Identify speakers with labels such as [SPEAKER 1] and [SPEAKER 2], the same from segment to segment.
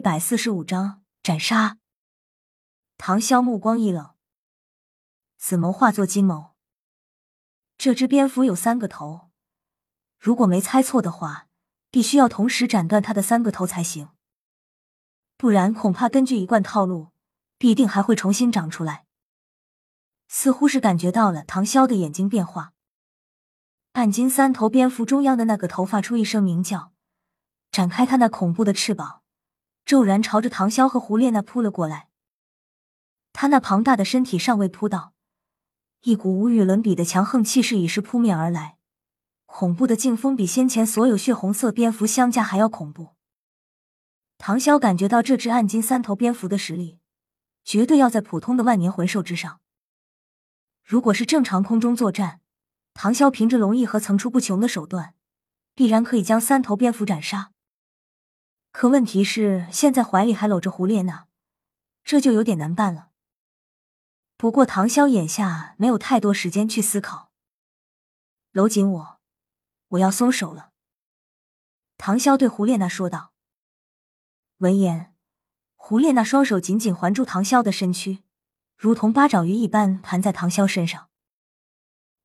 [SPEAKER 1] 一百四十五章斩杀。唐潇目光一冷，紫眸化作金眸。这只蝙蝠有三个头，如果没猜错的话，必须要同时斩断它的三个头才行，不然恐怕根据一贯套路，必定还会重新长出来。似乎是感觉到了唐潇的眼睛变化，暗金三头蝙蝠中央的那个头发出一声鸣叫，展开它那恐怖的翅膀，骤然朝着唐潇和胡列娜扑了过来。他那庞大的身体尚未扑到。一股无与伦比的强横气势已是扑面而来，恐怖的劲风比先前所有血红色蝙蝠相加还要恐怖。唐潇感觉到这只暗金三头蝙蝠的实力，绝对要在普通的万年魂兽之上。如果是正常空中作战，唐潇凭着龙翼和层出不穷的手段，必然可以将三头蝙蝠斩杀。可问题是，现在怀里还搂着胡列娜，这就有点难办了。不过，唐潇眼下没有太多时间去思考。搂紧我，我要松手了。唐潇对胡列娜说道。闻言，胡列娜双手紧紧环住唐潇的身躯，如同八爪鱼一般盘在唐潇身上。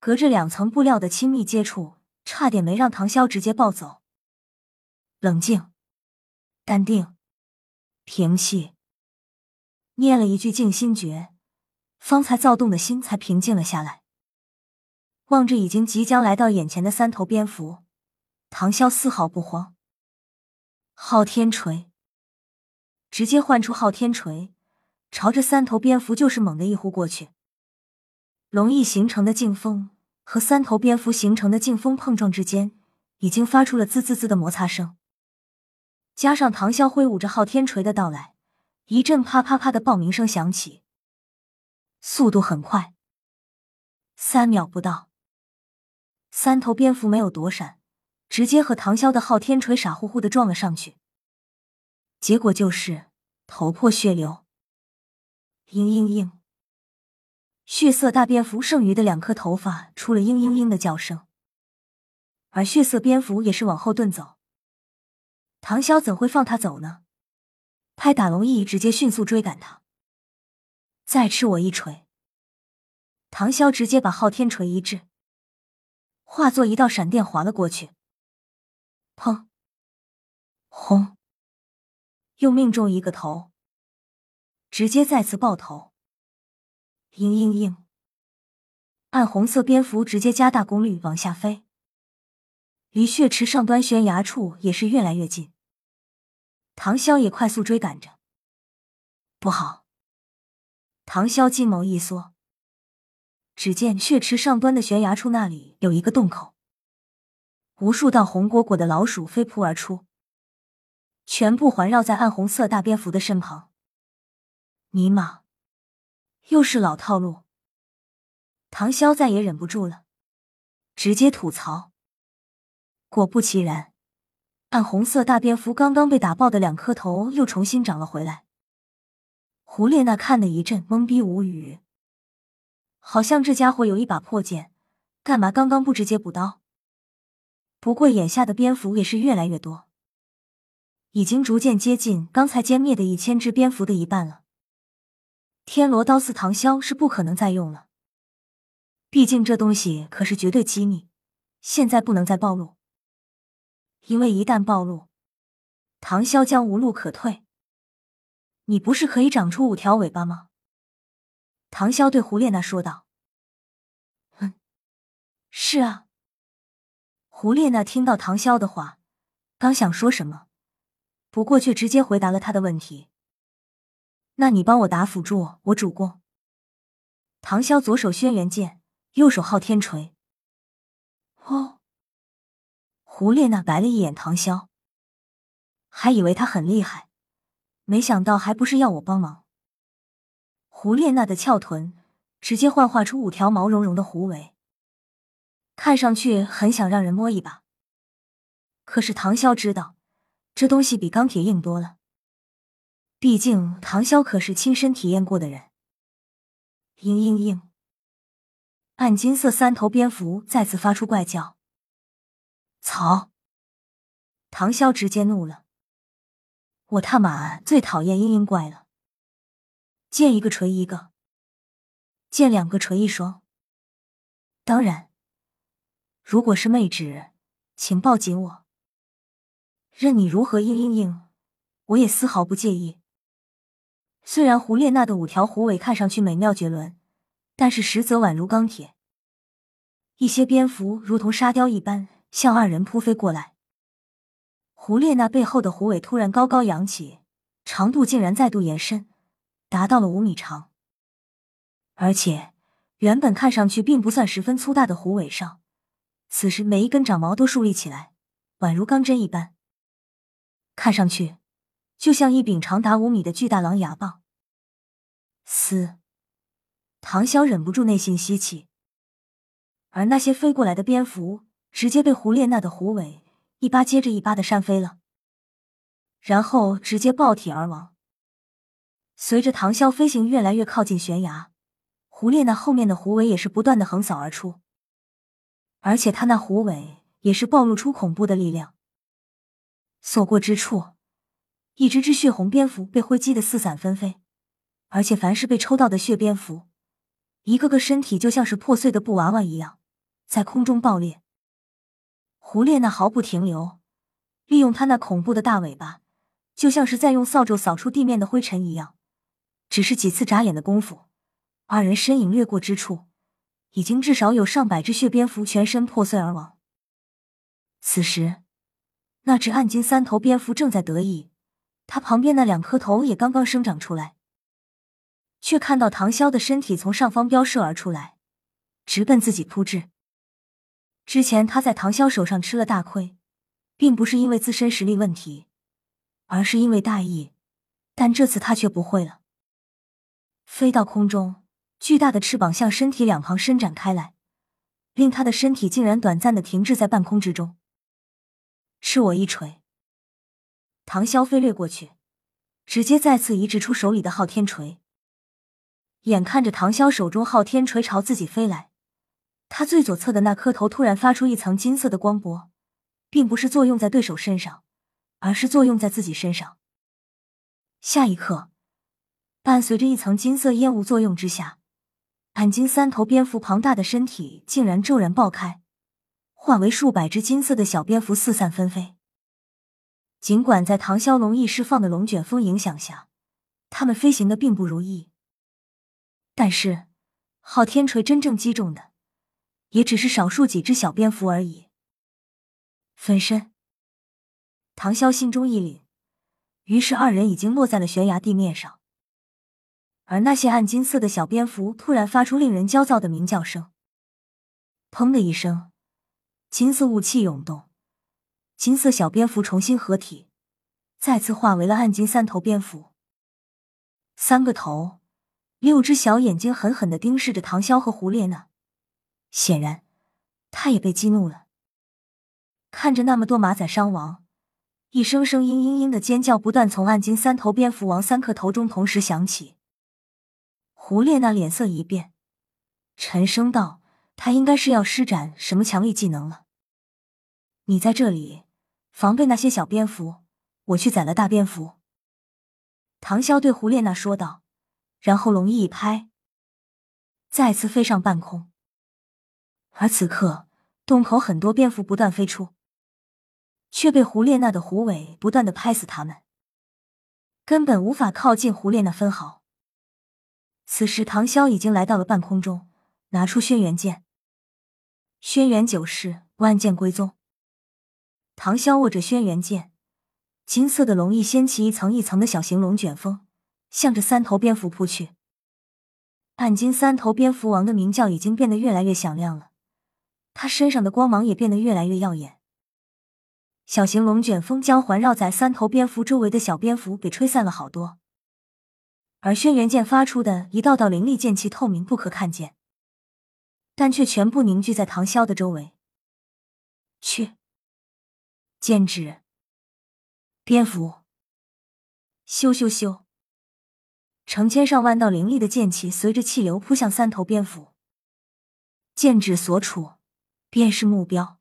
[SPEAKER 1] 隔着两层布料的亲密接触，差点没让唐潇直接暴走。冷静，淡定，平息，念了一句静心诀。方才躁动的心才平静了下来。望着已经即将来到眼前的三头蝙蝠，唐潇丝毫不慌。昊天锤，直接唤出昊天锤，朝着三头蝙蝠就是猛的一呼过去。龙翼形成的劲风和三头蝙蝠形成的劲风碰撞之间，已经发出了滋滋滋的摩擦声。加上唐潇挥舞着昊天锤的到来，一阵啪啪啪的爆鸣声响起。速度很快，三秒不到，三头蝙蝠没有躲闪，直接和唐潇的昊天锤傻乎乎的撞了上去。结果就是头破血流。嘤嘤嘤，血色大蝙蝠剩余的两颗头发出了嘤嘤嘤的叫声，而血色蝙蝠也是往后遁走。唐潇怎会放他走呢？拍打龙翼，直接迅速追赶他。再吃我一锤！唐潇直接把昊天锤一掷，化作一道闪电划了过去。砰！轰！又命中一个头，直接再次爆头。嘤嘤嘤！暗红色蝙蝠直接加大功率往下飞，离血池上端悬崖处也是越来越近。唐潇也快速追赶着，不好！唐潇金眸一缩，只见血池上端的悬崖处那里有一个洞口，无数道红果果的老鼠飞扑而出，全部环绕在暗红色大蝙蝠的身旁。尼玛，又是老套路！唐潇再也忍不住了，直接吐槽。果不其然，暗红色大蝙蝠刚刚被打爆的两颗头又重新长了回来。胡列娜看得一阵懵逼无语，好像这家伙有一把破剑，干嘛刚刚不直接补刀？不过眼下的蝙蝠也是越来越多，已经逐渐接近刚才歼灭的一千只蝙蝠的一半了。天罗刀似唐潇是不可能再用了，毕竟这东西可是绝对机密，现在不能再暴露，因为一旦暴露，唐潇将无路可退。你不是可以长出五条尾巴吗？唐潇对胡列娜说道。嗯，是啊。胡列娜听到唐潇的话，刚想说什么，不过却直接回答了他的问题。那你帮我打辅助，我主攻。唐潇左手轩辕剑，右手昊天锤。哦。胡列娜白了一眼唐潇，还以为他很厉害。没想到还不是要我帮忙。胡列娜的翘臀直接幻化出五条毛茸茸的狐尾，看上去很想让人摸一把。可是唐潇知道，这东西比钢铁硬多了。毕竟唐潇可是亲身体验过的人。嘤嘤嘤！暗金色三头蝙蝠再次发出怪叫。草！唐潇直接怒了。我他妈最讨厌嘤嘤怪了，见一个锤一个，见两个锤一双。当然，如果是妹纸，请抱紧我，任你如何嘤嘤嘤，我也丝毫不介意。虽然胡列娜的五条狐尾看上去美妙绝伦，但是实则宛如钢铁。一些蝙蝠如同沙雕一般向二人扑飞过来。胡列娜背后的狐尾突然高高扬起，长度竟然再度延伸，达到了五米长。而且，原本看上去并不算十分粗大的狐尾上，此时每一根长毛都竖立起来，宛如钢针一般，看上去就像一柄长达五米的巨大狼牙棒。嘶！唐潇忍不住内心吸气，而那些飞过来的蝙蝠直接被胡列娜的狐尾。一巴接着一巴的扇飞了，然后直接爆体而亡。随着唐潇飞行越来越靠近悬崖，胡列娜后面的狐尾也是不断的横扫而出，而且他那狐尾也是暴露出恐怖的力量。所过之处，一只只血红蝙蝠被挥击的四散纷飞，而且凡是被抽到的血蝙蝠，一个个身体就像是破碎的布娃娃一样，在空中爆裂。胡列娜毫不停留，利用他那恐怖的大尾巴，就像是在用扫帚扫出地面的灰尘一样。只是几次眨眼的功夫，二人身影掠过之处，已经至少有上百只血蝙蝠全身破碎而亡。此时，那只暗金三头蝙蝠正在得意，它旁边那两颗头也刚刚生长出来，却看到唐潇的身体从上方飙射而出来，直奔自己扑至。之前他在唐潇手上吃了大亏，并不是因为自身实力问题，而是因为大意。但这次他却不会了。飞到空中，巨大的翅膀向身体两旁伸展开来，令他的身体竟然短暂的停滞在半空之中。吃我一锤！唐潇飞掠过去，直接再次移植出手里的昊天锤。眼看着唐潇手中昊天锤朝自己飞来。他最左侧的那颗头突然发出一层金色的光波，并不是作用在对手身上，而是作用在自己身上。下一刻，伴随着一层金色烟雾作用之下，暗金三头蝙蝠庞大的身体竟然骤然爆开，化为数百只金色的小蝙蝠四散纷飞。尽管在唐潇龙翼释放的龙卷风影响下，他们飞行的并不如意，但是昊天锤真正击中的。也只是少数几只小蝙蝠而已。分身，唐潇心中一凛，于是二人已经落在了悬崖地面上。而那些暗金色的小蝙蝠突然发出令人焦躁的鸣叫声，砰的一声，金色雾气涌动，金色小蝙蝠重新合体，再次化为了暗金三头蝙蝠。三个头，六只小眼睛狠狠的盯视着唐潇和胡列娜。显然，他也被激怒了。看着那么多马仔伤亡，一声声嘤嘤嘤的尖叫不断从暗金三头蝙蝠王三颗头中同时响起。胡列娜脸色一变，沉声道：“他应该是要施展什么强力技能了。”你在这里防备那些小蝙蝠，我去宰了大蝙蝠。”唐潇对胡列娜说道，然后龙翼一拍，再次飞上半空。而此刻，洞口很多蝙蝠不断飞出，却被胡列娜的狐尾不断的拍死，他们根本无法靠近胡列娜分毫。此时，唐潇已经来到了半空中，拿出轩辕剑。轩辕九世，万剑归宗。唐潇握着轩辕剑，金色的龙翼掀起一层一层的小型龙卷风，向着三头蝙蝠扑去。暗金三头蝙蝠王的鸣叫已经变得越来越响亮了。他身上的光芒也变得越来越耀眼，小型龙卷风将环绕在三头蝙蝠周围的小蝙蝠给吹散了好多，而轩辕剑发出的一道道凌厉剑气透明不可看见，但却全部凝聚在唐潇的周围。去，剑指，蝙蝠，咻咻咻，成千上万道凌厉的剑气随着气流扑向三头蝙蝠，剑指所处。便是目标。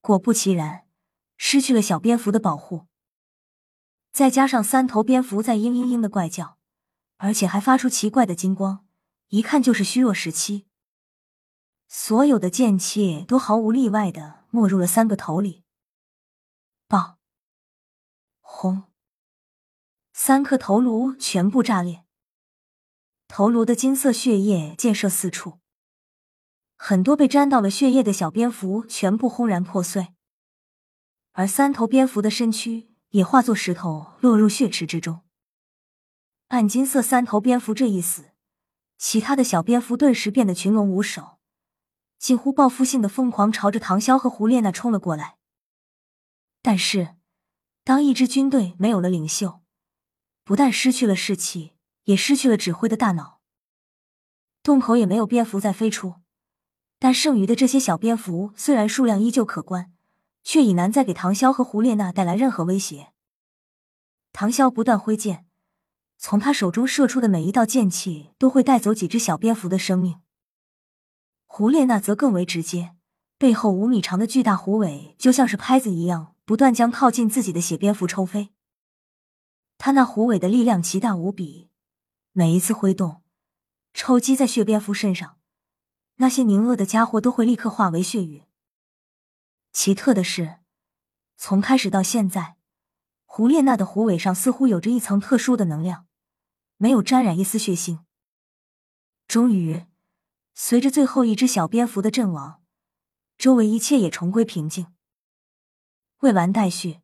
[SPEAKER 1] 果不其然，失去了小蝙蝠的保护，再加上三头蝙蝠在嘤嘤嘤的怪叫，而且还发出奇怪的金光，一看就是虚弱时期。所有的剑气都毫无例外的没入了三个头里。爆！轰！三颗头颅全部炸裂，头颅的金色血液溅射四处，很多被沾到了血液的小蝙蝠全部轰然破碎，而三头蝙蝠的身躯也化作石头落入血池之中。暗金色三头蝙蝠这一死，其他的小蝙蝠顿时变得群龙无首。几乎报复性的疯狂朝着唐潇和胡列娜冲了过来。但是，当一支军队没有了领袖，不但失去了士气，也失去了指挥的大脑。洞口也没有蝙蝠再飞出，但剩余的这些小蝙蝠虽然数量依旧可观，却已难再给唐潇和胡列娜带来任何威胁。唐潇不断挥剑，从他手中射出的每一道剑气都会带走几只小蝙蝠的生命。胡列娜则更为直接，背后五米长的巨大虎尾就像是拍子一样，不断将靠近自己的血蝙蝠抽飞。他那虎尾的力量奇大无比，每一次挥动，抽击在血蝙蝠身上，那些凝恶的家伙都会立刻化为血雨。奇特的是，从开始到现在，胡列娜的狐尾上似乎有着一层特殊的能量，没有沾染一丝血腥。终于。随着最后一只小蝙蝠的阵亡，周围一切也重归平静。未完待续。